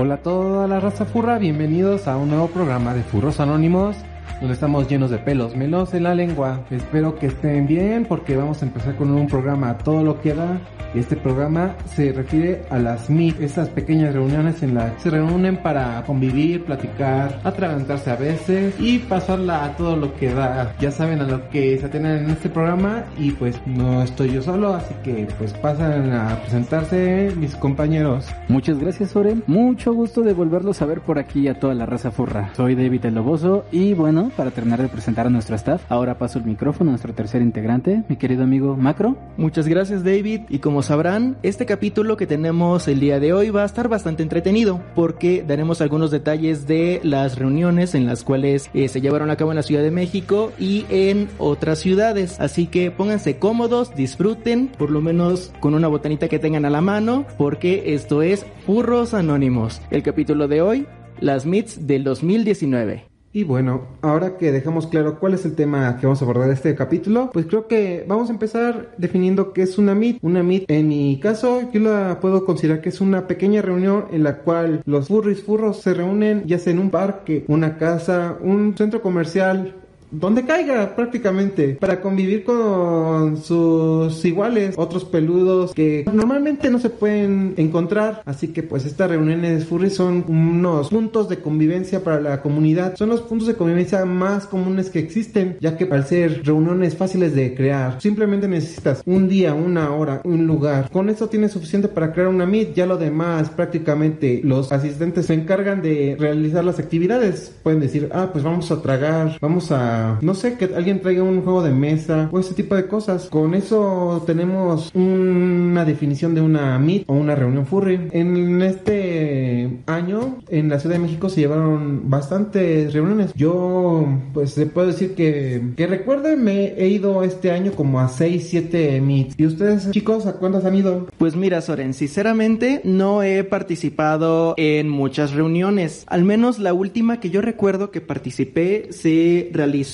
Hola a toda la raza furra, bienvenidos a un nuevo programa de Furros Anónimos, donde estamos llenos de pelos melos en la lengua. Espero que estén bien porque vamos a empezar con un programa a todo lo que da. Este programa se refiere a las MIT, esas pequeñas reuniones en las que se reúnen para convivir, platicar, atragantarse a veces y pasarla a todo lo que da. Ya saben a lo que se atienden en este programa y pues no estoy yo solo, así que pues pasan a presentarse mis compañeros. Muchas gracias, Soren. Mucho gusto de volverlos a ver por aquí a toda la raza furra. Soy David el Loboso y bueno, para terminar de presentar a nuestro staff, ahora paso el micrófono a nuestro tercer integrante, mi querido amigo Macro. Muchas gracias, David. Y como sabrán, este capítulo que tenemos el día de hoy va a estar bastante entretenido porque daremos algunos detalles de las reuniones en las cuales eh, se llevaron a cabo en la Ciudad de México y en otras ciudades. Así que pónganse cómodos, disfruten, por lo menos con una botanita que tengan a la mano, porque esto es Furros Anónimos. El capítulo de hoy, las MITs del 2019. Y bueno, ahora que dejamos claro cuál es el tema que vamos a abordar este capítulo, pues creo que vamos a empezar definiendo qué es una MIT. Una MIT, en mi caso, yo la puedo considerar que es una pequeña reunión en la cual los furries furros se reúnen ya sea en un parque, una casa, un centro comercial, donde caiga prácticamente para convivir con sus iguales, otros peludos que normalmente no se pueden encontrar. Así que pues estas reuniones furry son unos puntos de convivencia para la comunidad. Son los puntos de convivencia más comunes que existen, ya que al ser reuniones fáciles de crear, simplemente necesitas un día, una hora, un lugar. Con eso tienes suficiente para crear una meet. Ya lo demás prácticamente los asistentes se encargan de realizar las actividades. Pueden decir, ah, pues vamos a tragar, vamos a no sé, que alguien traiga un juego de mesa o ese tipo de cosas. Con eso tenemos una definición de una meet o una reunión furry. En este año en la Ciudad de México se llevaron bastantes reuniones. Yo pues se puedo decir que que recuerden me he ido este año como a 6, 7 meets. ¿Y ustedes chicos a cuántas han ido? Pues mira, Soren, sinceramente no he participado en muchas reuniones. Al menos la última que yo recuerdo que participé se realizó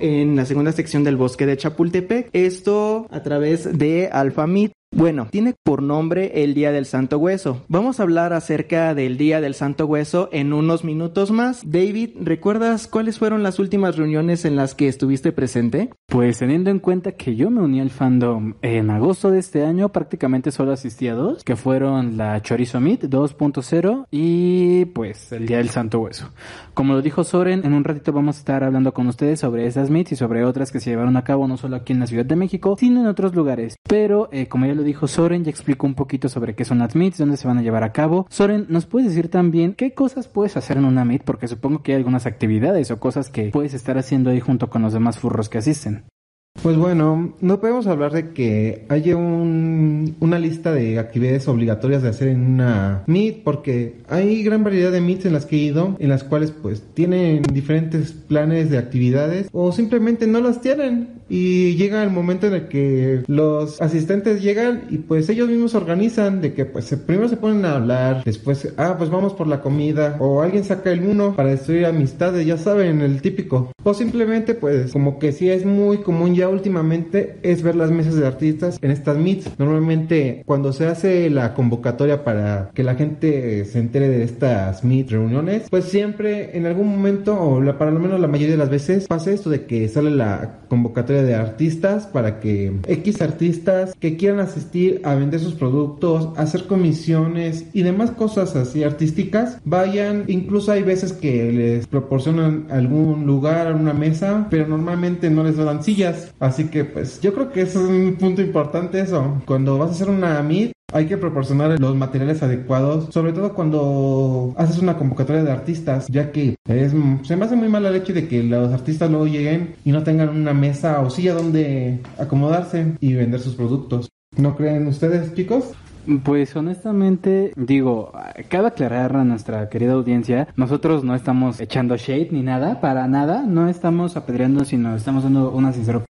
en la segunda sección del bosque de Chapultepec. Esto a través de Meet. Bueno, tiene por nombre el Día del Santo Hueso. Vamos a hablar acerca del Día del Santo Hueso en unos minutos más. David, ¿recuerdas cuáles fueron las últimas reuniones en las que estuviste presente? Pues teniendo en cuenta que yo me uní al fandom en agosto de este año, prácticamente solo asistí a dos, que fueron la Chorizo Meet 2.0 y pues el Día del Santo Hueso. Como lo dijo Soren, en un ratito vamos a estar hablando con ustedes sobre esas meets y sobre otras que se llevaron a cabo no solo aquí en la Ciudad de México, sino en otros lugares. Pero, eh, como ya lo dijo Soren, ya explicó un poquito sobre qué son las dónde se van a llevar a cabo. Soren, ¿nos puedes decir también qué cosas puedes hacer en una meet? Porque supongo que hay algunas actividades o cosas que puedes estar haciendo ahí junto con los demás furros que asisten. Pues bueno, no podemos hablar de que haya un, una lista de actividades obligatorias de hacer en una meet porque hay gran variedad de meets en las que he ido, en las cuales pues tienen diferentes planes de actividades o simplemente no las tienen y llega el momento en el que los asistentes llegan y pues ellos mismos organizan de que pues primero se ponen a hablar, después, ah pues vamos por la comida o alguien saca el uno para destruir amistades, ya saben, el típico. O simplemente pues como que sí es muy común ya últimamente es ver las mesas de artistas en estas meets. Normalmente cuando se hace la convocatoria para que la gente se entere de estas meet reuniones, pues siempre en algún momento o la, para lo menos la mayoría de las veces pasa esto de que sale la convocatoria de artistas para que X artistas que quieran asistir a vender sus productos, hacer comisiones y demás cosas así artísticas vayan. Incluso hay veces que les proporcionan algún lugar, una mesa, pero normalmente no les dan sillas. Así que pues yo creo que es un punto importante eso. Cuando vas a hacer una meet Hay que proporcionar los materiales adecuados, sobre todo cuando haces una convocatoria de artistas, ya que es, se me hace muy mal el hecho de que los artistas luego lleguen y no tengan una mesa o silla donde acomodarse y vender sus productos. ¿No creen ustedes, chicos? Pues honestamente, digo, cabe aclarar a nuestra querida audiencia, nosotros no estamos echando shade ni nada, para nada, no estamos apedreando, sino estamos dando una sincera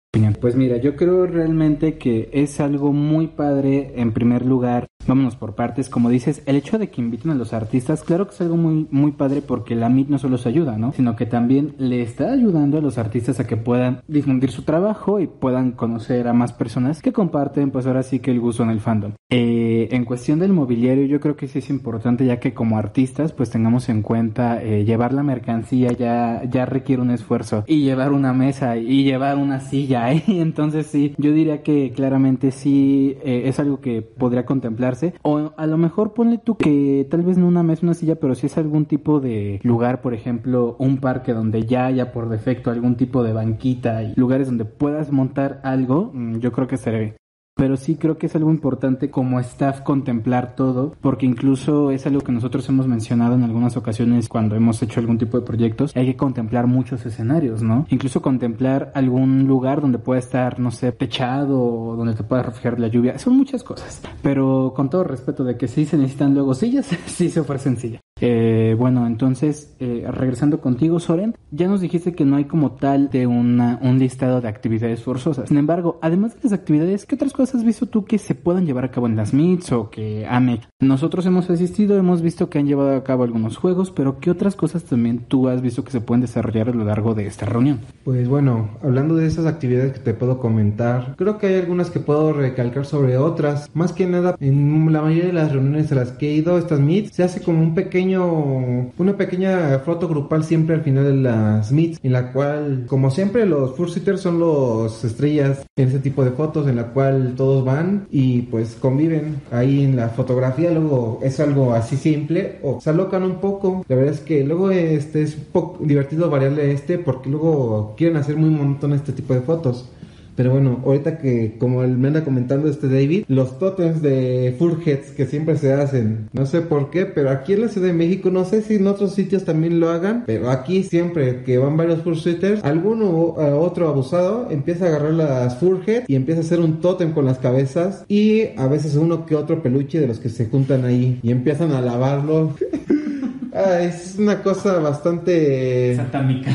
Pues mira, yo creo realmente que es algo muy padre, en primer lugar, vámonos por partes, como dices, el hecho de que inviten a los artistas, claro que es algo muy, muy padre porque la MIT no solo se ayuda, ¿no? Sino que también le está ayudando a los artistas a que puedan difundir su trabajo y puedan conocer a más personas que comparten, pues ahora sí que el gusto en el fandom. Eh, en cuestión del mobiliario, yo creo que sí es importante ya que como artistas, pues tengamos en cuenta eh, llevar la mercancía ya, ya requiere un esfuerzo y llevar una mesa y llevar una silla. Entonces sí, yo diría que claramente sí eh, es algo que podría contemplarse o a lo mejor ponle tú que tal vez no una mesa, una silla, pero si es algún tipo de lugar, por ejemplo, un parque donde ya haya por defecto algún tipo de banquita y lugares donde puedas montar algo, mm, yo creo que sería pero sí creo que es algo importante como staff contemplar todo, porque incluso es algo que nosotros hemos mencionado en algunas ocasiones cuando hemos hecho algún tipo de proyectos, hay que contemplar muchos escenarios, ¿no? Incluso contemplar algún lugar donde pueda estar, no sé, techado o donde te pueda reflejar la lluvia, son muchas cosas, pero con todo respeto de que sí se necesitan luego sillas, sí se ofrecen sillas. Bueno, entonces, eh, regresando contigo, Soren, ya nos dijiste que no hay como tal de una, un listado de actividades forzosas. Sin embargo, además de las actividades, ¿qué otras cosas has visto tú que se puedan llevar a cabo en las meets o que ame? Nosotros hemos asistido, hemos visto que han llevado a cabo algunos juegos, pero ¿qué otras cosas también tú has visto que se pueden desarrollar a lo largo de esta reunión? Pues bueno, hablando de esas actividades que te puedo comentar, creo que hay algunas que puedo recalcar sobre otras. Más que nada, en la mayoría de las reuniones a las que he ido, estas meets, se hace como un pequeño una pequeña foto grupal siempre al final de las meets, en la cual, como siempre, los Sitters son los estrellas en ese tipo de fotos, en la cual todos van y pues conviven ahí en la fotografía. Luego es algo así simple o se alocan un poco. La verdad es que luego este es un poco divertido variarle este porque luego quieren hacer muy montón este tipo de fotos. Pero bueno, ahorita que como me anda comentando este David, los totems de full heads que siempre se hacen, no sé por qué, pero aquí en la Ciudad de México, no sé si en otros sitios también lo hagan, pero aquí siempre que van varios full suiters, alguno uh, otro abusado empieza a agarrar las full heads y empieza a hacer un totem con las cabezas y a veces uno que otro peluche de los que se juntan ahí y empiezan a lavarlo. Ah, es una cosa bastante... Satánica.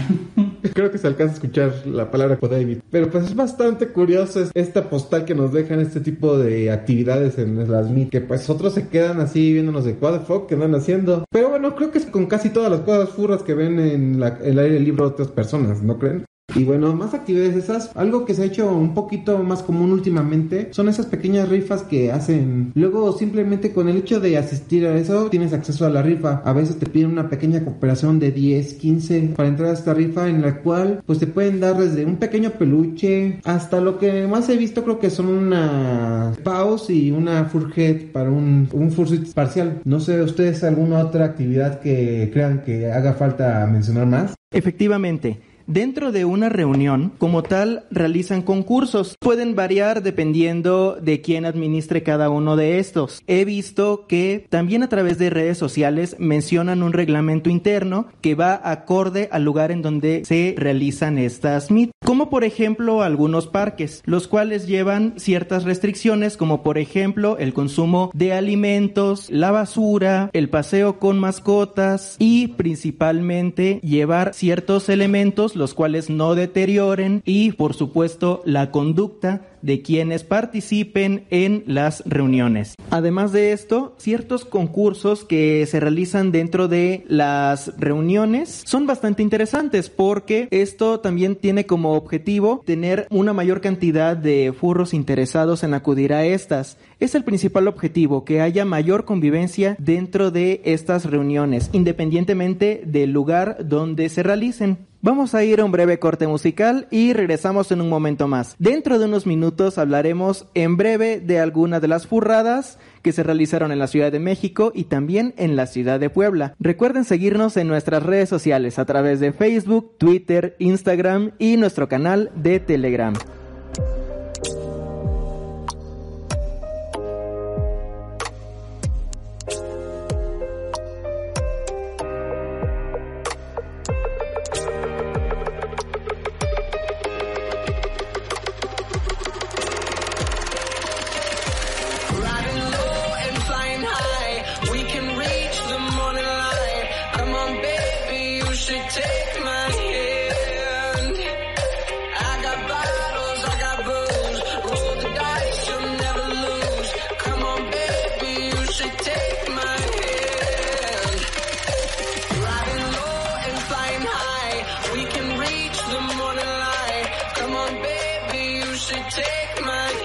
Creo que se alcanza a escuchar la palabra David. Pero pues es bastante curioso esta postal que nos dejan este tipo de actividades en las MIT. Que pues otros se quedan así viéndonos de what the fuck que andan haciendo. Pero bueno, creo que es con casi todas las cosas furras que ven en el aire libre otras personas, ¿no creen? Y bueno, más actividades esas, algo que se ha hecho un poquito más común últimamente son esas pequeñas rifas que hacen. Luego simplemente con el hecho de asistir a eso tienes acceso a la rifa. A veces te piden una pequeña cooperación de 10, 15 para entrar a esta rifa en la cual pues te pueden dar desde un pequeño peluche hasta lo que más he visto creo que son una pause y una furhead para un, un fursuit parcial. No sé ustedes alguna otra actividad que crean que haga falta mencionar más. Efectivamente. Dentro de una reunión, como tal, realizan concursos. Pueden variar dependiendo de quién administre cada uno de estos. He visto que también a través de redes sociales mencionan un reglamento interno que va acorde al lugar en donde se realizan estas meet. Como por ejemplo algunos parques, los cuales llevan ciertas restricciones como por ejemplo el consumo de alimentos, la basura, el paseo con mascotas y principalmente llevar ciertos elementos los cuales no deterioren y por supuesto la conducta de quienes participen en las reuniones. Además de esto, ciertos concursos que se realizan dentro de las reuniones son bastante interesantes porque esto también tiene como objetivo tener una mayor cantidad de furros interesados en acudir a estas. Es el principal objetivo, que haya mayor convivencia dentro de estas reuniones, independientemente del lugar donde se realicen. Vamos a ir a un breve corte musical y regresamos en un momento más. Dentro de unos minutos hablaremos en breve de algunas de las furradas que se realizaron en la Ciudad de México y también en la Ciudad de Puebla. Recuerden seguirnos en nuestras redes sociales a través de Facebook, Twitter, Instagram y nuestro canal de Telegram. We can reach the morning light. Come on, baby, you should take my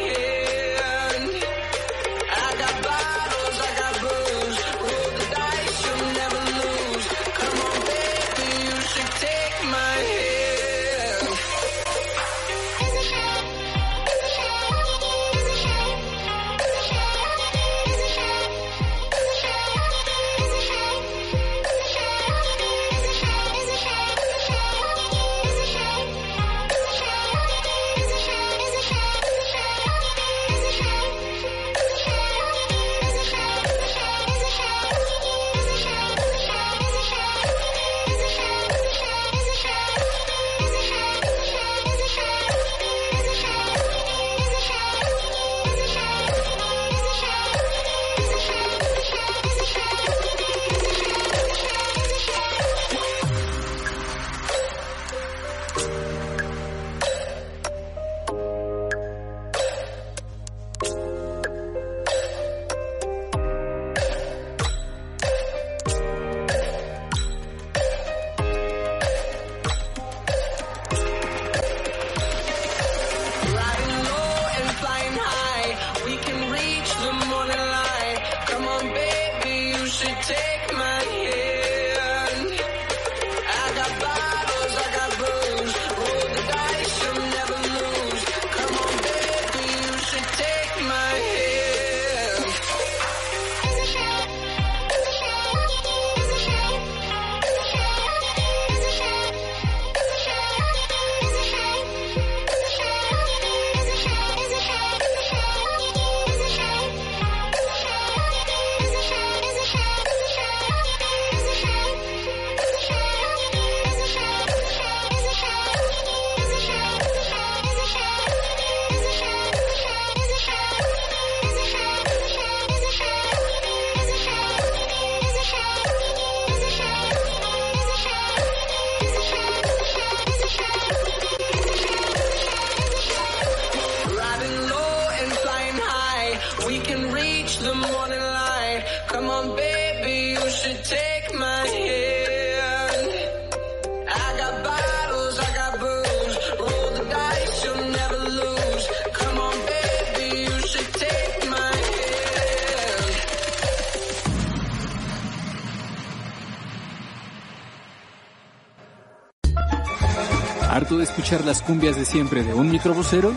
¿Harto de escuchar las cumbias de siempre de un microbusero?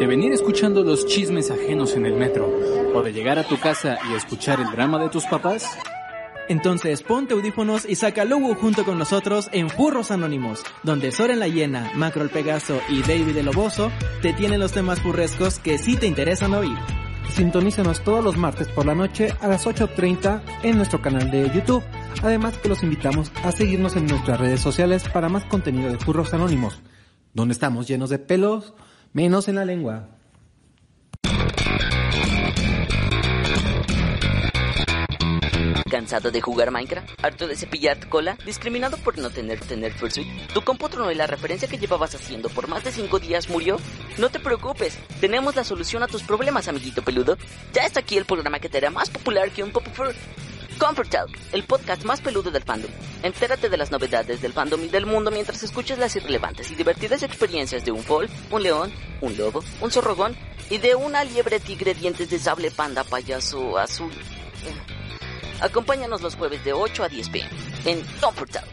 ¿De venir escuchando los chismes ajenos en el metro? ¿O de llegar a tu casa y escuchar el drama de tus papás? Entonces ponte audífonos y saca Lugu junto con nosotros en Furros Anónimos, donde Soren la Hiena, Macro el Pegaso y David el Oboso te tienen los temas furrescos que sí te interesan oír. Sintonízanos todos los martes por la noche a las 8.30 en nuestro canal de YouTube. Además que los invitamos a seguirnos en nuestras redes sociales para más contenido de Furros Anónimos, donde estamos llenos de pelos, menos en la lengua. ¿Cansado de jugar Minecraft? ¿Harto de cepillar tu cola? ¿Discriminado por no tener tener Fursuit? ¿Tu compu tronó y la referencia que llevabas haciendo por más de 5 días murió? No te preocupes, tenemos la solución a tus problemas, amiguito peludo. Ya está aquí el programa que te hará más popular que un Pop. Comfort Talk, el podcast más peludo del fandom. Entérate de las novedades del fandom y del mundo mientras escuchas las irrelevantes y divertidas experiencias de un foal, un león, un lobo, un zorrogón y de una liebre tigre dientes de sable panda payaso azul. Acompáñanos los jueves de 8 a 10 pm en Comfort Talk.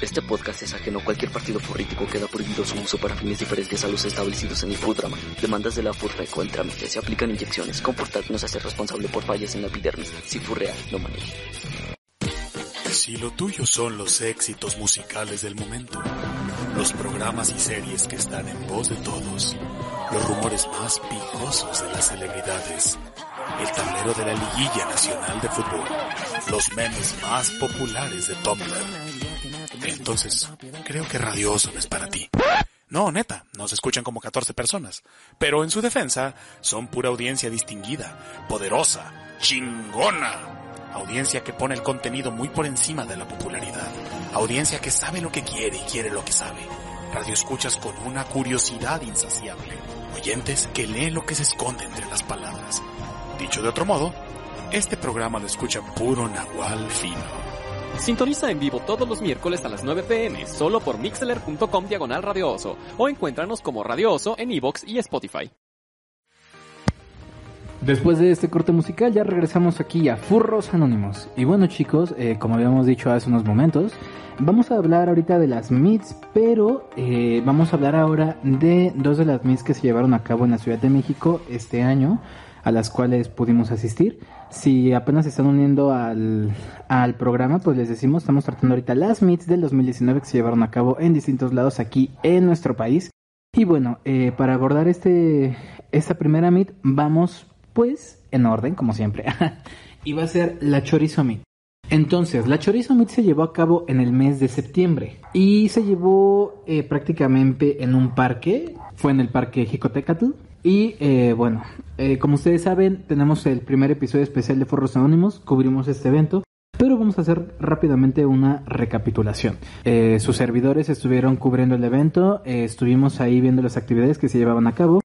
Este podcast es ajeno a cualquier partido político. Queda prohibido su uso para fines diferentes a los establecidos en el Fudrama. Demandas de la Furreco en trámite. Se aplican inyecciones. Comportat no se hace responsable por fallas en la epidermis. Si Furrea, no maneje. Si lo tuyo son los éxitos musicales del momento, los programas y series que están en voz de todos, los rumores más picosos de las celebridades, el tablero de la liguilla nacional de fútbol, los memes más populares de Tumblr, entonces creo que Radioso no es para ti. No, neta, nos escuchan como 14 personas, pero en su defensa son pura audiencia distinguida, poderosa, chingona. Audiencia que pone el contenido muy por encima de la popularidad. Audiencia que sabe lo que quiere y quiere lo que sabe. Radio escuchas con una curiosidad insaciable. Oyentes que leen lo que se esconde entre las palabras. Dicho de otro modo, este programa lo escucha puro nahual fino. Sintoniza en vivo todos los miércoles a las 9 pm, solo por mixler.com diagonal Radio Oso, o encuéntranos como Radio Oso en iVoox y Spotify. Después de este corte musical ya regresamos aquí a Furros Anónimos. Y bueno chicos, eh, como habíamos dicho hace unos momentos, vamos a hablar ahorita de las meets, pero eh, vamos a hablar ahora de dos de las meets que se llevaron a cabo en la Ciudad de México este año, a las cuales pudimos asistir. Si apenas se están uniendo al, al programa, pues les decimos, estamos tratando ahorita las meets del 2019 que se llevaron a cabo en distintos lados aquí en nuestro país. Y bueno, eh, para abordar este, esta primera meet, vamos pues en orden, como siempre. y va a ser la Chorizo Meet. Entonces, la Chorizo Meet se llevó a cabo en el mes de septiembre y se llevó eh, prácticamente en un parque, fue en el parque Jicotecatl. Y eh, bueno, eh, como ustedes saben, tenemos el primer episodio especial de Forros Anónimos, cubrimos este evento. Pero vamos a hacer rápidamente una recapitulación. Eh, sus servidores estuvieron cubriendo el evento, estuvimos ahí viendo las actividades que se llevaban a cabo.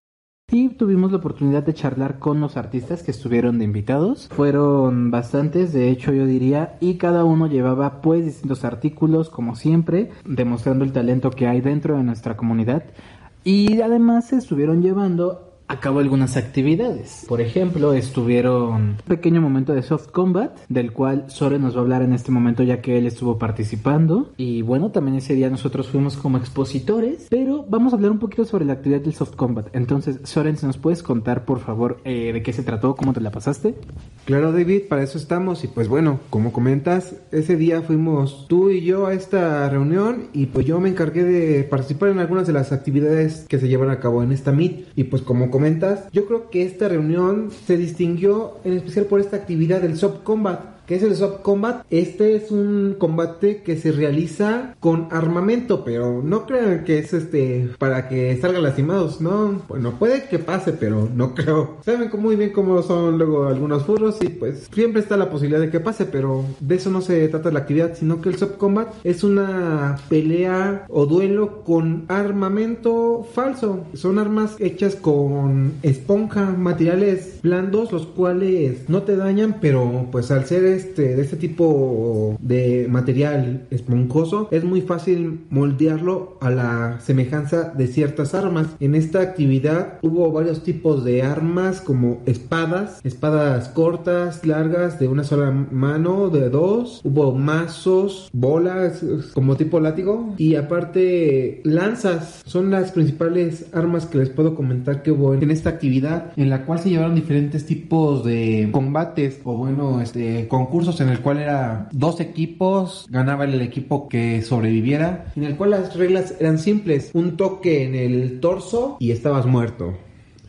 Y tuvimos la oportunidad de charlar con los artistas que estuvieron de invitados. Fueron bastantes, de hecho yo diría, y cada uno llevaba pues distintos artículos, como siempre, demostrando el talento que hay dentro de nuestra comunidad. Y además se estuvieron llevando a cabo algunas actividades. Por ejemplo, estuvieron un pequeño momento de soft combat, del cual Soren nos va a hablar en este momento ya que él estuvo participando. Y bueno, también ese día nosotros fuimos como expositores, pero vamos a hablar un poquito sobre la actividad del soft combat. Entonces, Soren, nos puedes contar, por favor, eh, de qué se trató, cómo te la pasaste. Claro, David, para eso estamos. Y pues bueno, como comentas, ese día fuimos tú y yo a esta reunión y pues yo me encargué de participar en algunas de las actividades que se llevan a cabo en esta meet. Y pues como comentas, yo creo que esta reunión se distinguió en especial por esta actividad del soft combat. ¿Qué es el soft combat? Este es un combate que se realiza con armamento, pero no crean que es este para que salgan lastimados, no. Bueno, puede que pase, pero no creo. Saben muy bien cómo son luego algunos furros y pues siempre está la posibilidad de que pase, pero de eso no se trata la actividad, sino que el soft combat es una pelea o duelo con armamento falso. Son armas hechas con esponja, materiales blandos, los cuales no te dañan, pero pues al ser este de este tipo de material esponjoso es muy fácil moldearlo a la semejanza de ciertas armas. En esta actividad hubo varios tipos de armas como espadas, espadas cortas, largas de una sola mano, de dos, hubo mazos, bolas como tipo látigo y aparte lanzas son las principales armas que les puedo comentar que hubo en esta actividad en la cual se llevaron diferentes tipos de combates o bueno este concursos en el cual era dos equipos ganaba el equipo que sobreviviera en el cual las reglas eran simples. Un toque en el torso y estabas muerto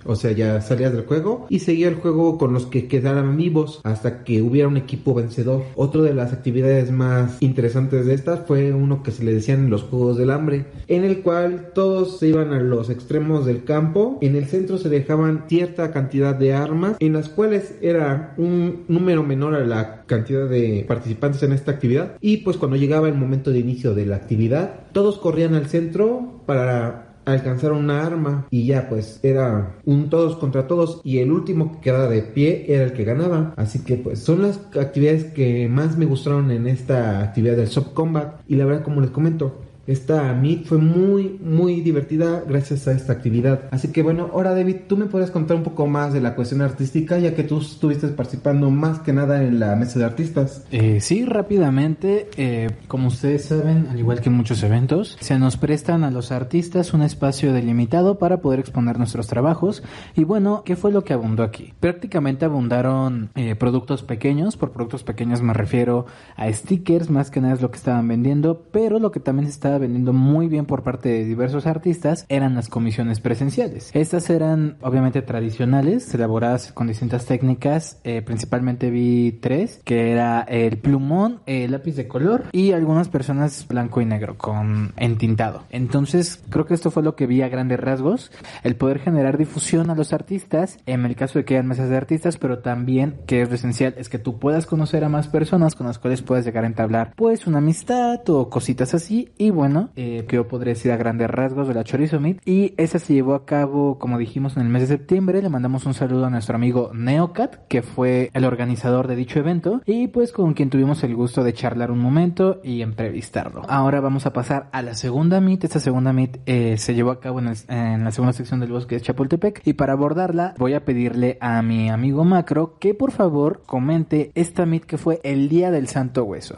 o sea, ya salías del juego y seguía el juego con los que quedaran vivos hasta que hubiera un equipo vencedor. Otra de las actividades más interesantes de estas fue uno que se le decían los Juegos del Hambre, en el cual todos se iban a los extremos del campo. En el centro se dejaban cierta cantidad de armas, en las cuales era un número menor a la cantidad de participantes en esta actividad. Y pues cuando llegaba el momento de inicio de la actividad, todos corrían al centro para alcanzar una arma y ya pues era un todos contra todos y el último que quedaba de pie era el que ganaba. Así que pues son las actividades que más me gustaron en esta actividad del soft combat y la verdad como les comento esta meet fue muy muy divertida gracias a esta actividad así que bueno ahora David tú me puedes contar un poco más de la cuestión artística ya que tú estuviste participando más que nada en la mesa de artistas Eh, sí, rápidamente, eh, como ustedes saben, al igual que en muchos eventos, se nos prestan a los artistas un espacio delimitado para poder exponer nuestros trabajos. Y bueno, ¿qué fue lo que abundó aquí? Prácticamente abundaron eh, productos pequeños, por productos pequeños me refiero a stickers, más que nada es lo que estaban vendiendo, pero lo que también se vendiendo muy bien por parte de diversos artistas eran las comisiones presenciales. Estas eran obviamente tradicionales, elaboradas con distintas técnicas, eh, principalmente vi tres, que era el plumón, el lápiz de color y algunas personas blanco y negro con entintado. Entonces creo que esto fue lo que vi a grandes rasgos, el poder generar difusión a los artistas, en el caso de que hayan mesas de artistas, pero también que es esencial es que tú puedas conocer a más personas con las cuales puedes llegar a entablar pues una amistad o cositas así y eh, que yo podría decir a grandes rasgos de la Chorizo Meet y esa se llevó a cabo como dijimos en el mes de septiembre, le mandamos un saludo a nuestro amigo Neocat que fue el organizador de dicho evento. Y pues con quien tuvimos el gusto de charlar un momento y entrevistarlo. Ahora vamos a pasar a la segunda Meet, esta segunda Meet eh, se llevó a cabo en, el- en la segunda sección del bosque de Chapultepec. Y para abordarla voy a pedirle a mi amigo Macro que por favor comente esta Meet que fue el día del Santo Hueso.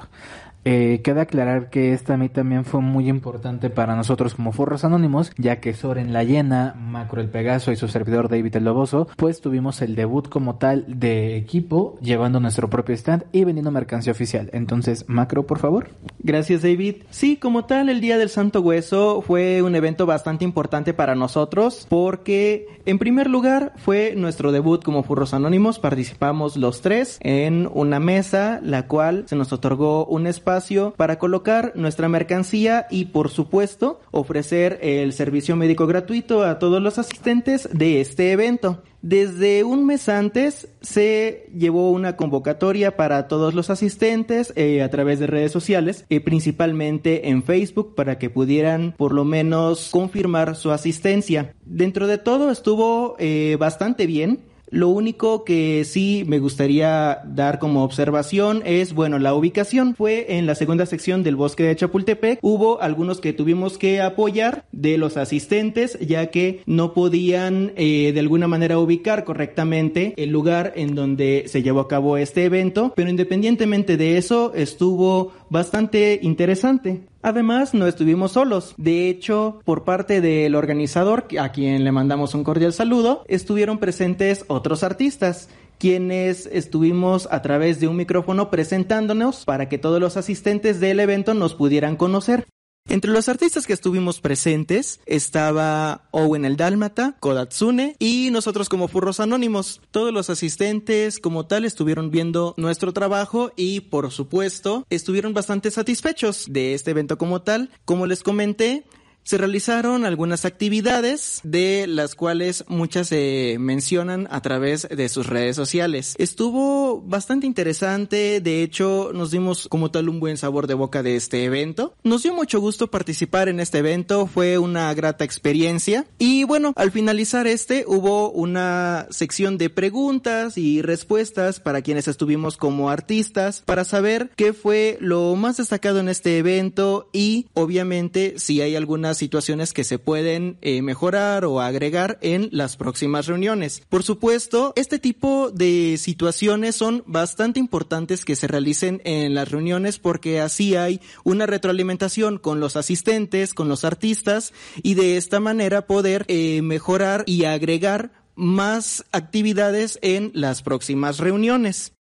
Eh, queda aclarar que esta Meet también fue muy importante para nosotros como Forros Anónimos, ya que Soren La Llena, Macro el Pegaso y su servidor David el Loboso, pues tuvimos el debut como tal de equipo, llevando nuestro propio stand y vendiendo mercancía oficial. Entonces, Macro, por favor. Gracias, David. Sí, como tal, el Día del Santo Hueso fue un evento bastante importante para nosotros porque, en primer lugar, fue nuestro debut como Furros Anónimos. Participamos los tres en una mesa, la cual se nos otorgó un espacio para colocar nuestra mercancía y, por supuesto, ofrecer el servicio médico gratuito a todos los asistentes de este evento. Desde un mes antes se llevó una convocatoria para todos los asistentes eh, a través de redes sociales, eh, principalmente en Facebook, para que pudieran por lo menos confirmar su asistencia. Dentro de todo estuvo eh, bastante bien. Lo único que sí me gustaría dar como observación es, bueno, la ubicación fue en la segunda sección del bosque de Chapultepec. Hubo algunos que tuvimos que apoyar de los asistentes, ya que no podían eh, de alguna manera ubicar correctamente el lugar en donde se llevó a cabo este evento, pero independientemente de eso, estuvo bastante interesante. Además, no estuvimos solos. De hecho, por parte del organizador, a quien le mandamos un cordial saludo, estuvieron presentes otros artistas quienes estuvimos a través de un micrófono presentándonos para que todos los asistentes del evento nos pudieran conocer. Entre los artistas que estuvimos presentes estaba Owen el Dálmata, Kodatsune y nosotros como Furros Anónimos. Todos los asistentes como tal estuvieron viendo nuestro trabajo y por supuesto estuvieron bastante satisfechos de este evento como tal. Como les comenté, se realizaron algunas actividades de las cuales muchas se mencionan a través de sus redes sociales. Estuvo bastante interesante, de hecho nos dimos como tal un buen sabor de boca de este evento. Nos dio mucho gusto participar en este evento, fue una grata experiencia y bueno, al finalizar este hubo una sección de preguntas y respuestas para quienes estuvimos como artistas para saber qué fue lo más destacado en este evento y obviamente si hay algunas situaciones que se pueden eh, mejorar o agregar en las próximas reuniones. Por supuesto, este tipo de situaciones son bastante importantes que se realicen en las reuniones porque así hay una retroalimentación con los asistentes, con los artistas y de esta manera poder eh, mejorar y agregar más actividades en las próximas reuniones.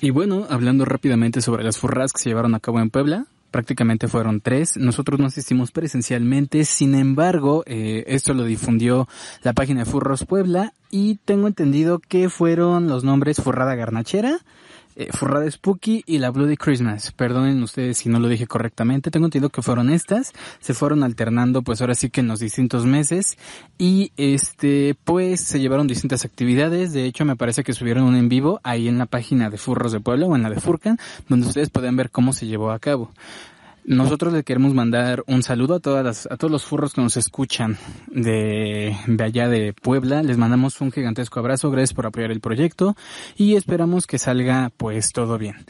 Y bueno, hablando rápidamente sobre las furras que se llevaron a cabo en Puebla, prácticamente fueron tres. Nosotros no asistimos presencialmente, sin embargo, eh, esto lo difundió la página de Furros Puebla y tengo entendido que fueron los nombres Furrada Garnachera, eh, Furrada Spooky y la Bloody Christmas. Perdonen ustedes si no lo dije correctamente. Tengo entendido que fueron estas. Se fueron alternando pues ahora sí que en los distintos meses. Y este pues se llevaron distintas actividades. De hecho me parece que subieron un en vivo ahí en la página de Furros de Puebla o en la de Furcan. Donde ustedes pueden ver cómo se llevó a cabo. Nosotros le queremos mandar un saludo a todas las, a todos los furros que nos escuchan de, de allá de Puebla. Les mandamos un gigantesco abrazo. Gracias por apoyar el proyecto y esperamos que salga pues todo bien.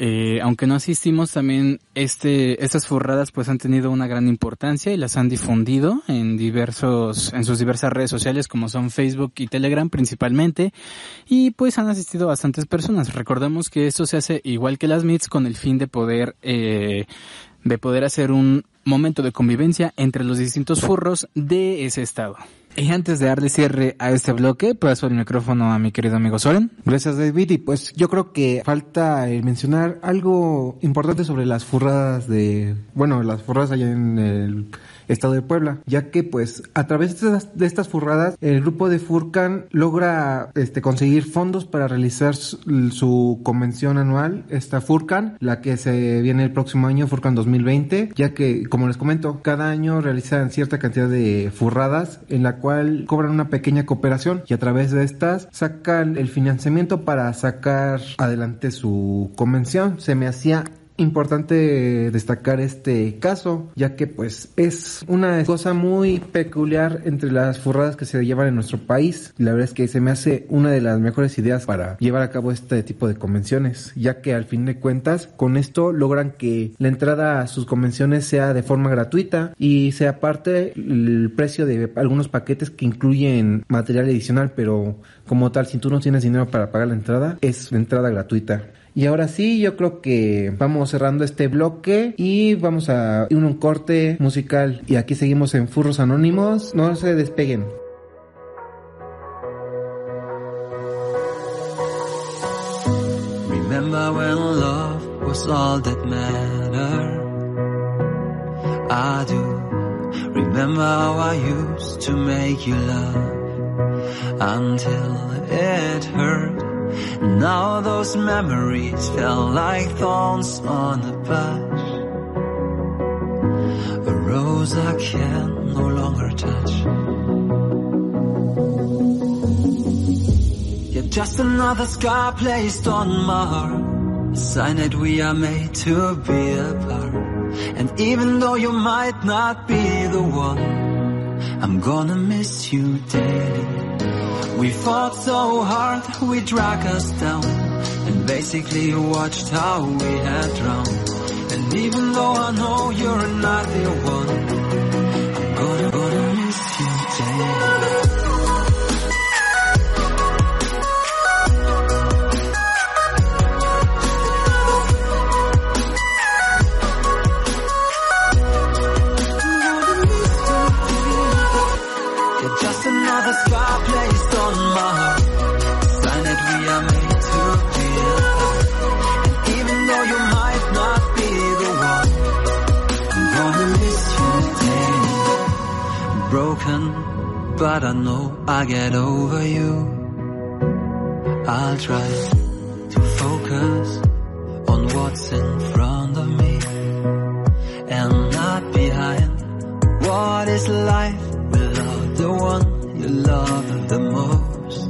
Eh, aunque no asistimos también este estas furradas pues han tenido una gran importancia y las han difundido en diversos en sus diversas redes sociales como son Facebook y Telegram principalmente y pues han asistido bastantes personas recordamos que esto se hace igual que las meets con el fin de poder eh, de poder hacer un momento de convivencia entre los distintos furros de ese estado Y antes de darle cierre a este bloque, paso el micrófono a mi querido amigo Soren. Gracias David y pues yo creo que falta mencionar algo importante sobre las furradas de, bueno, las furradas allá en el estado de Puebla, ya que pues a través de estas, de estas furradas el grupo de Furcan logra este conseguir fondos para realizar su, su convención anual, esta Furcan, la que se viene el próximo año, Furcan 2020, ya que como les comento, cada año realizan cierta cantidad de furradas en la cual cobran una pequeña cooperación y a través de estas sacan el financiamiento para sacar adelante su convención. Se me hacía importante destacar este caso, ya que pues es una cosa muy peculiar entre las furradas que se llevan en nuestro país. La verdad es que se me hace una de las mejores ideas para llevar a cabo este tipo de convenciones, ya que al fin de cuentas con esto logran que la entrada a sus convenciones sea de forma gratuita y sea aparte el precio de algunos paquetes que incluyen material adicional, pero como tal, si tú no tienes dinero para pagar la entrada, es entrada gratuita. Y ahora sí, yo creo que vamos cerrando este bloque y vamos a ir a un corte musical. Y aquí seguimos en Furros Anónimos. No se despeguen. Remember when love was all that mattered? I do. Remember how I used to make you laugh until it hurt. Now those memories felt like thorns on a bush. A rose I can no longer touch. Yet just another scar placed on my heart. A sign that we are made to be apart. And even though you might not be the one, I'm gonna miss you daily. We fought so hard, we dragged us down, and basically watched how we had drowned. And even though I know you're not the one, but I know I get over you. I'll try to focus on what's in front of me and not behind. What is life without the one you love the most?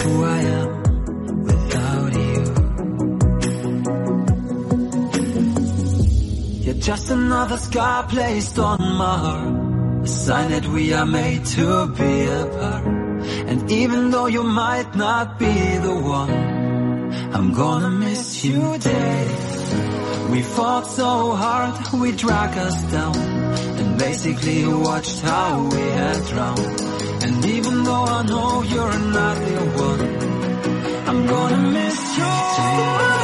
Who I am without you. You're just another scar placed on my heart. Sign that we are made to be apart. And even though you might not be the one, I'm gonna miss you daily. We fought so hard, we dragged us down, and basically watched how we had drowned. And even though I know you're not the one, I'm gonna miss you. You're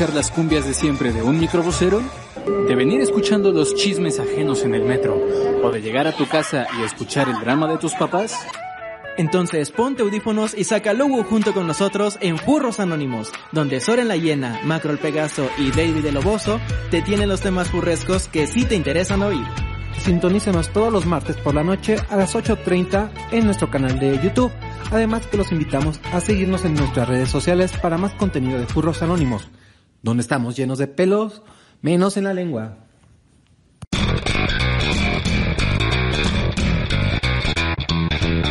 escuchar las cumbias de siempre de un microbusero? ¿De venir escuchando los chismes ajenos en el metro? ¿O de llegar a tu casa y escuchar el drama de tus papás? Entonces ponte audífonos y saca Lugu junto con nosotros en Furros Anónimos, donde Soren la Hiena, Macro el Pegaso y David el Oboso te tienen los temas furrescos que sí te interesan oír. Sintonícenos todos los martes por la noche a las 8.30 en nuestro canal de YouTube. Además que los invitamos a seguirnos en nuestras redes sociales para más contenido de Furros Anónimos, donde estamos llenos de pelos, menos en la lengua.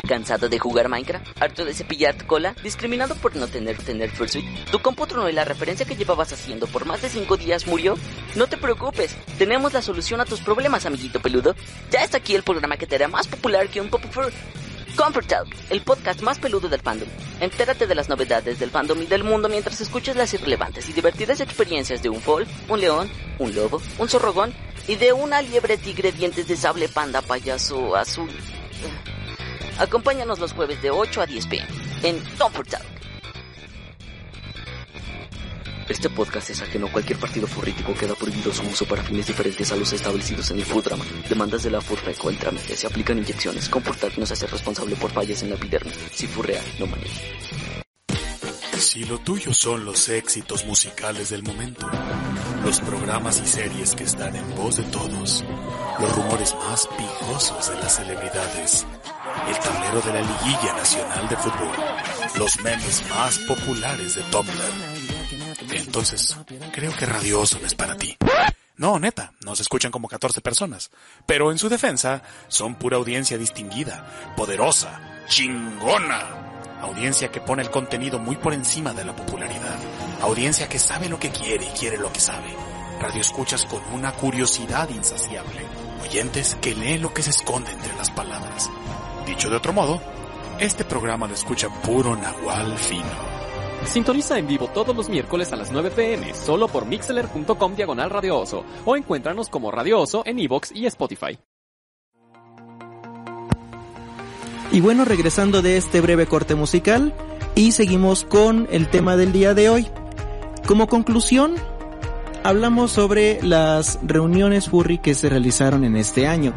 ¿Cansado de jugar Minecraft? ¿Harto de cepillar tu cola? ¿Discriminado por no tener tener Fursuit? ¿Tu compu tronó y la referencia que llevabas haciendo por más de 5 días murió? No te preocupes, tenemos la solución a tus problemas, amiguito peludo. Ya está aquí el programa que te hará más popular que un Fur. Comfort Talk, el podcast más peludo del fandom. Entérate de las novedades del fandom y del mundo mientras escuchas las irrelevantes y divertidas experiencias de un foal, un león, un lobo, un zorrogón y de una liebre tigre dientes de sable panda payaso azul. Acompáñanos los jueves de 8 a 10 pm en Comfort Talk. Este podcast es ajeno a cualquier partido furrítico queda prohibido su uso para fines diferentes a los establecidos en el Foodrama. Demandas de la Furrec o el trámite se aplican inyecciones. Comfort Talk no se hace responsable por fallas en la epidermis. Si furrea, no maneja. Si lo tuyo son los éxitos musicales del momento, los programas y series que están en voz de todos, los rumores más picosos de las celebridades, el tablero de la liguilla nacional de fútbol, los memes más populares de Tumblr, entonces creo que Radio Oso es para ti. No, neta, nos escuchan como 14 personas, pero en su defensa son pura audiencia distinguida, poderosa, chingona. Audiencia que pone el contenido muy por encima de la popularidad. Audiencia que sabe lo que quiere y quiere lo que sabe. Radio escuchas con una curiosidad insaciable. Oyentes que leen lo que se esconde entre las palabras. Dicho de otro modo, este programa lo escucha puro nahual fino. Sintoniza en vivo todos los miércoles a las 9 pm, solo por mixler.com diagonal Radio Oso, o encuéntranos como Radio Oso en iVoox y Spotify. Y bueno, regresando de este breve corte musical, y seguimos con el tema del día de hoy. Como conclusión, hablamos sobre las reuniones furry que se realizaron en este año.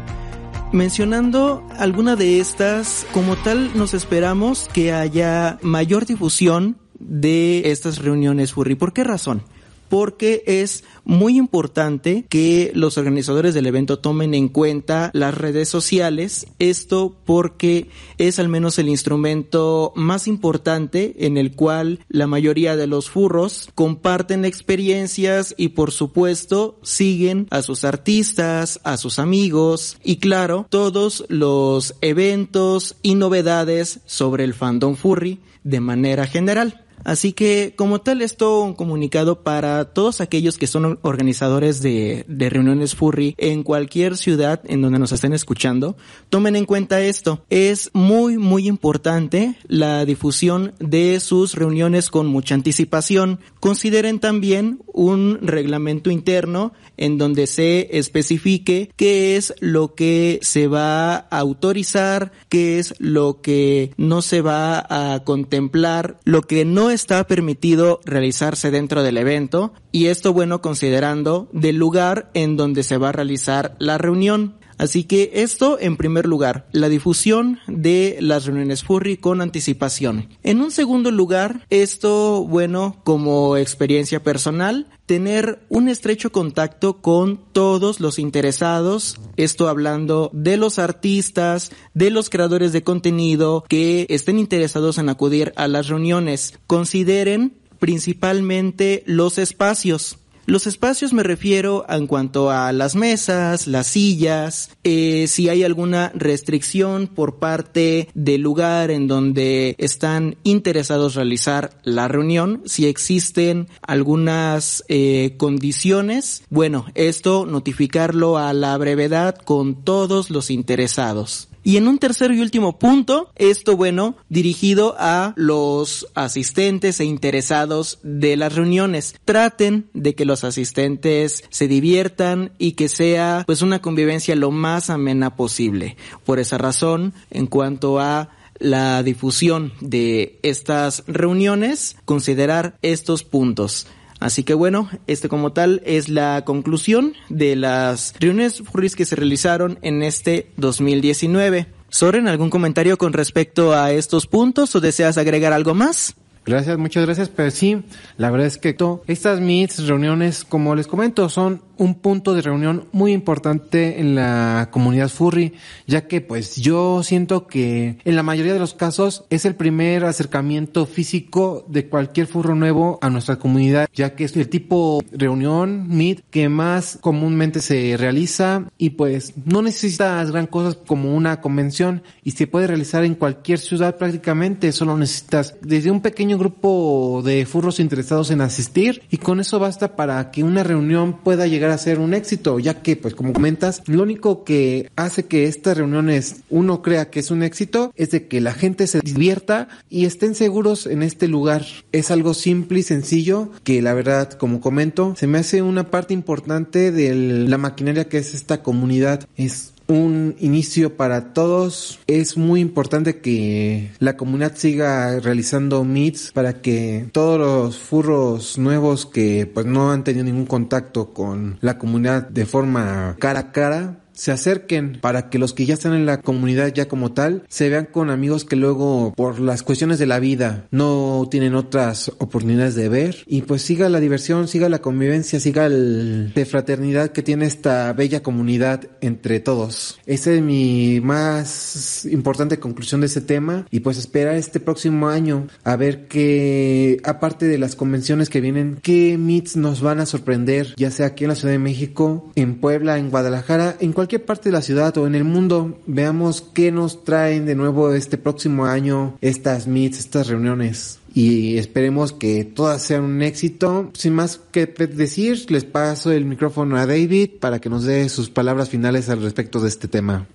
Mencionando alguna de estas, como tal nos esperamos que haya mayor difusión de estas reuniones furry. ¿Por qué razón? Porque es muy importante que los organizadores del evento tomen en cuenta las redes sociales. Esto porque es al menos el instrumento más importante en el cual la mayoría de los furros comparten experiencias y por supuesto siguen a sus artistas, a sus amigos y claro, todos los eventos y novedades sobre el fandom furry de manera general. Así que como tal esto un comunicado para todos aquellos que son organizadores de, de, reuniones furry en cualquier ciudad en donde nos estén escuchando. Tomen en cuenta esto. Es muy muy importante la difusión de sus reuniones con mucha anticipación. Consideren también un reglamento interno en donde se especifique qué es lo que se va a autorizar, qué es lo que no se va a contemplar, lo que no está permitido realizarse dentro del evento y esto bueno considerando del lugar en donde se va a realizar la reunión. Así que esto en primer lugar, la difusión de las reuniones furry con anticipación. En un segundo lugar, esto, bueno, como experiencia personal, tener un estrecho contacto con todos los interesados, esto hablando de los artistas, de los creadores de contenido que estén interesados en acudir a las reuniones. Consideren principalmente los espacios. Los espacios me refiero en cuanto a las mesas, las sillas, eh, si hay alguna restricción por parte del lugar en donde están interesados realizar la reunión, si existen algunas eh, condiciones, bueno, esto notificarlo a la brevedad con todos los interesados. Y en un tercer y último punto, esto bueno, dirigido a los asistentes e interesados de las reuniones. Traten de que los asistentes se diviertan y que sea pues una convivencia lo más amena posible. Por esa razón, en cuanto a la difusión de estas reuniones, considerar estos puntos. Así que bueno, este como tal es la conclusión de las reuniones furries que se realizaron en este 2019. Soren, ¿algún comentario con respecto a estos puntos o deseas agregar algo más? Gracias, muchas gracias. Pero sí, la verdad es que estas meets, reuniones, como les comento, son un punto de reunión muy importante en la comunidad furry, ya que pues yo siento que en la mayoría de los casos es el primer acercamiento físico de cualquier furro nuevo a nuestra comunidad, ya que es el tipo reunión, meet, que más comúnmente se realiza y pues no necesitas gran cosas como una convención y se puede realizar en cualquier ciudad prácticamente, solo necesitas desde un pequeño grupo de furros interesados en asistir y con eso basta para que una reunión pueda llegar ser un éxito, ya que pues como comentas, lo único que hace que estas reuniones uno crea que es un éxito es de que la gente se divierta y estén seguros en este lugar. Es algo simple y sencillo que la verdad, como comento, se me hace una parte importante de la maquinaria que es esta comunidad. Es un inicio para todos. Es muy importante que la comunidad siga realizando meets para que todos los furros nuevos que pues no han tenido ningún contacto con la comunidad de forma cara a cara se acerquen para que los que ya están en la comunidad ya como tal se vean con amigos que luego por las cuestiones de la vida no tienen otras oportunidades de ver y pues siga la diversión, siga la convivencia, siga el de fraternidad que tiene esta bella comunidad entre todos. Esa es mi más importante conclusión de ese tema y pues esperar este próximo año a ver que aparte de las convenciones que vienen, qué meets nos van a sorprender, ya sea aquí en la Ciudad de México, en Puebla, en Guadalajara, en cualquier parte de la ciudad o en el mundo, veamos qué nos traen de nuevo este próximo año estas meets, estas reuniones. Y esperemos que todas sean un éxito. Sin más que decir, les paso el micrófono a David para que nos dé sus palabras finales al respecto de este tema.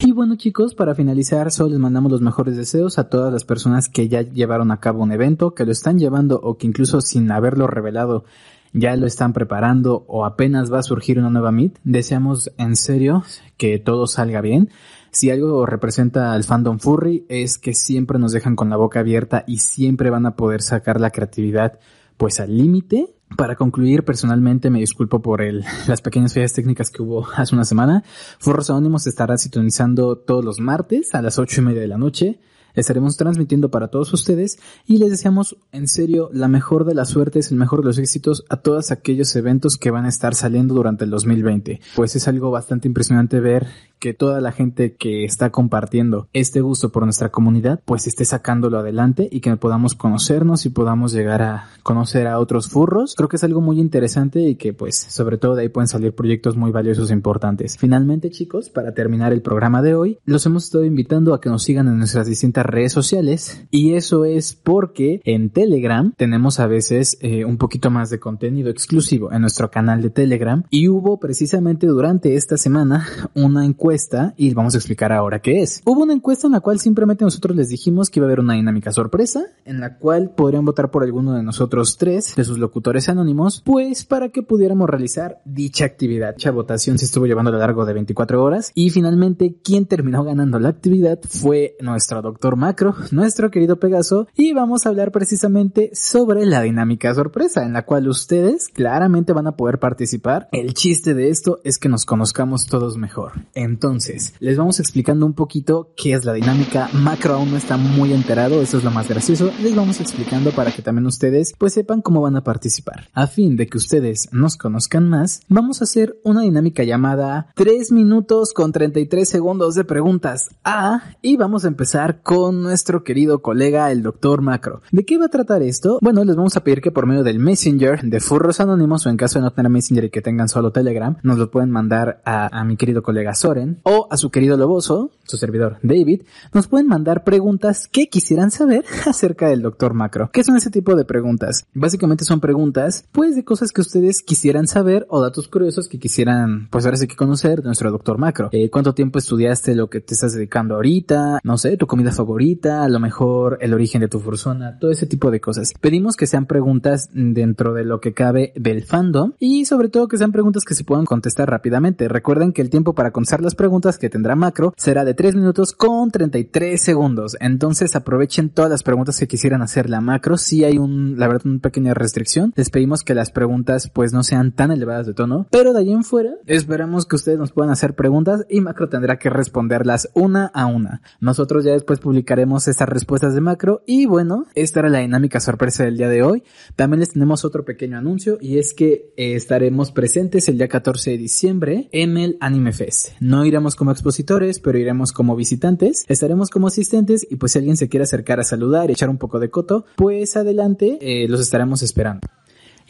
Y bueno chicos, para finalizar, solo les mandamos los mejores deseos a todas las personas que ya llevaron a cabo un evento, que lo están llevando o que incluso sin haberlo revelado ya lo están preparando o apenas va a surgir una nueva Meet. Deseamos en serio que todo salga bien. Si algo representa al fandom furry es que siempre nos dejan con la boca abierta y siempre van a poder sacar la creatividad pues al límite. Para concluir, personalmente me disculpo por el, las pequeñas fallas técnicas que hubo hace una semana. Furros Anónimos estará sintonizando todos los martes a las ocho y media de la noche estaremos transmitiendo para todos ustedes y les deseamos en serio la mejor de las suertes, el mejor de los éxitos a todos aquellos eventos que van a estar saliendo durante el 2020. Pues es algo bastante impresionante ver que toda la gente que está compartiendo este gusto por nuestra comunidad, pues esté sacándolo adelante y que podamos conocernos y podamos llegar a conocer a otros furros. Creo que es algo muy interesante y que pues sobre todo de ahí pueden salir proyectos muy valiosos e importantes. Finalmente chicos, para terminar el programa de hoy, los hemos estado invitando a que nos sigan en nuestras distintas redes sociales y eso es porque en Telegram tenemos a veces eh, un poquito más de contenido exclusivo en nuestro canal de Telegram y hubo precisamente durante esta semana una encuesta y vamos a explicar ahora qué es. Hubo una encuesta en la cual simplemente nosotros les dijimos que iba a haber una dinámica sorpresa en la cual podrían votar por alguno de nosotros tres de sus locutores anónimos pues para que pudiéramos realizar dicha actividad. Dicha votación se estuvo llevando a lo largo de 24 horas y finalmente quien terminó ganando la actividad fue nuestro doctor Macro, nuestro querido Pegaso y vamos a hablar precisamente sobre la dinámica sorpresa en la cual ustedes claramente van a poder participar. El chiste de esto es que nos conozcamos todos mejor. Entonces, les vamos explicando un poquito qué es la dinámica. Macro aún no está muy enterado, eso es lo más gracioso. Les vamos explicando para que también ustedes pues sepan cómo van a participar. A fin de que ustedes nos conozcan más, vamos a hacer una dinámica llamada 3 minutos con 33 segundos de preguntas A y vamos a empezar con nuestro querido colega el doctor Macro. ¿De qué va a tratar esto? Bueno, les vamos a pedir que por medio del Messenger de Furros Anónimos o en caso de no tener Messenger y que tengan solo Telegram, nos lo pueden mandar a, a mi querido colega Soren o a su querido Loboso, su servidor David, nos pueden mandar preguntas que quisieran saber acerca del doctor Macro. ¿Qué son ese tipo de preguntas? Básicamente son preguntas, pues, de cosas que ustedes quisieran saber o datos curiosos que quisieran, pues, ahora sí que conocer de nuestro doctor Macro. Eh, ¿Cuánto tiempo estudiaste lo que te estás dedicando ahorita? No sé, tu comida favorita, a lo mejor el origen de tu persona, todo ese tipo de cosas. Pedimos que sean preguntas dentro de lo que cabe del fandom y sobre todo que sean preguntas que se puedan contestar rápidamente. Recuerden que el tiempo para contestar las preguntas que tendrá Macro será de 3 minutos con 33 segundos. Entonces aprovechen todas las preguntas que quisieran hacerle a Macro. Si hay un, la verdad, una pequeña restricción. Les pedimos que las preguntas pues no sean tan elevadas de tono. Pero de ahí en fuera, esperamos que ustedes nos puedan hacer preguntas y Macro tendrá que responderlas una a una. Nosotros ya después publicaremos estas respuestas de Macro y bueno, esta era la dinámica sorpresa del día de hoy. También les tenemos otro pequeño anuncio y es que eh, estaremos presentes el día 14 de diciembre en el Anime Fest. No iremos como expositores, pero iremos como visitantes. Estaremos como asistentes y pues si alguien se quiere acercar a saludar y echar un poco de coto, pues adelante, eh, los estaremos esperando.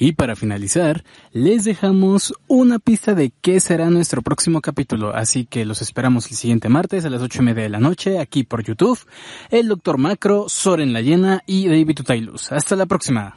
Y para finalizar, les dejamos una pista de qué será nuestro próximo capítulo, así que los esperamos el siguiente martes a las ocho y media de la noche aquí por YouTube. El Dr. Macro, Soren La Llena y David Tutailus. Hasta la próxima.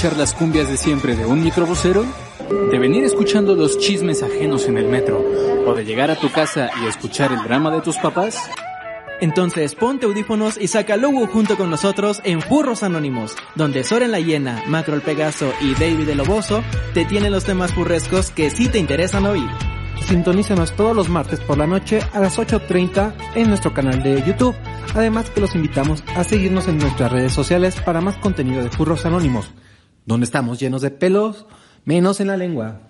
Escuchar las cumbias de siempre de un microbusero? ¿De venir escuchando los chismes ajenos en el metro? ¿O de llegar a tu casa y escuchar el drama de tus papás? Entonces ponte audífonos y saca logo junto con nosotros en Furros Anónimos, donde Soren la Hiena, Macro el Pegaso y David el Loboso te tienen los temas furrescos que sí te interesan oír. Sintonízanos todos los martes por la noche a las 8.30 en nuestro canal de YouTube. Además que los invitamos a seguirnos en nuestras redes sociales para más contenido de Furros Anónimos, donde estamos llenos de pelos, menos en la lengua.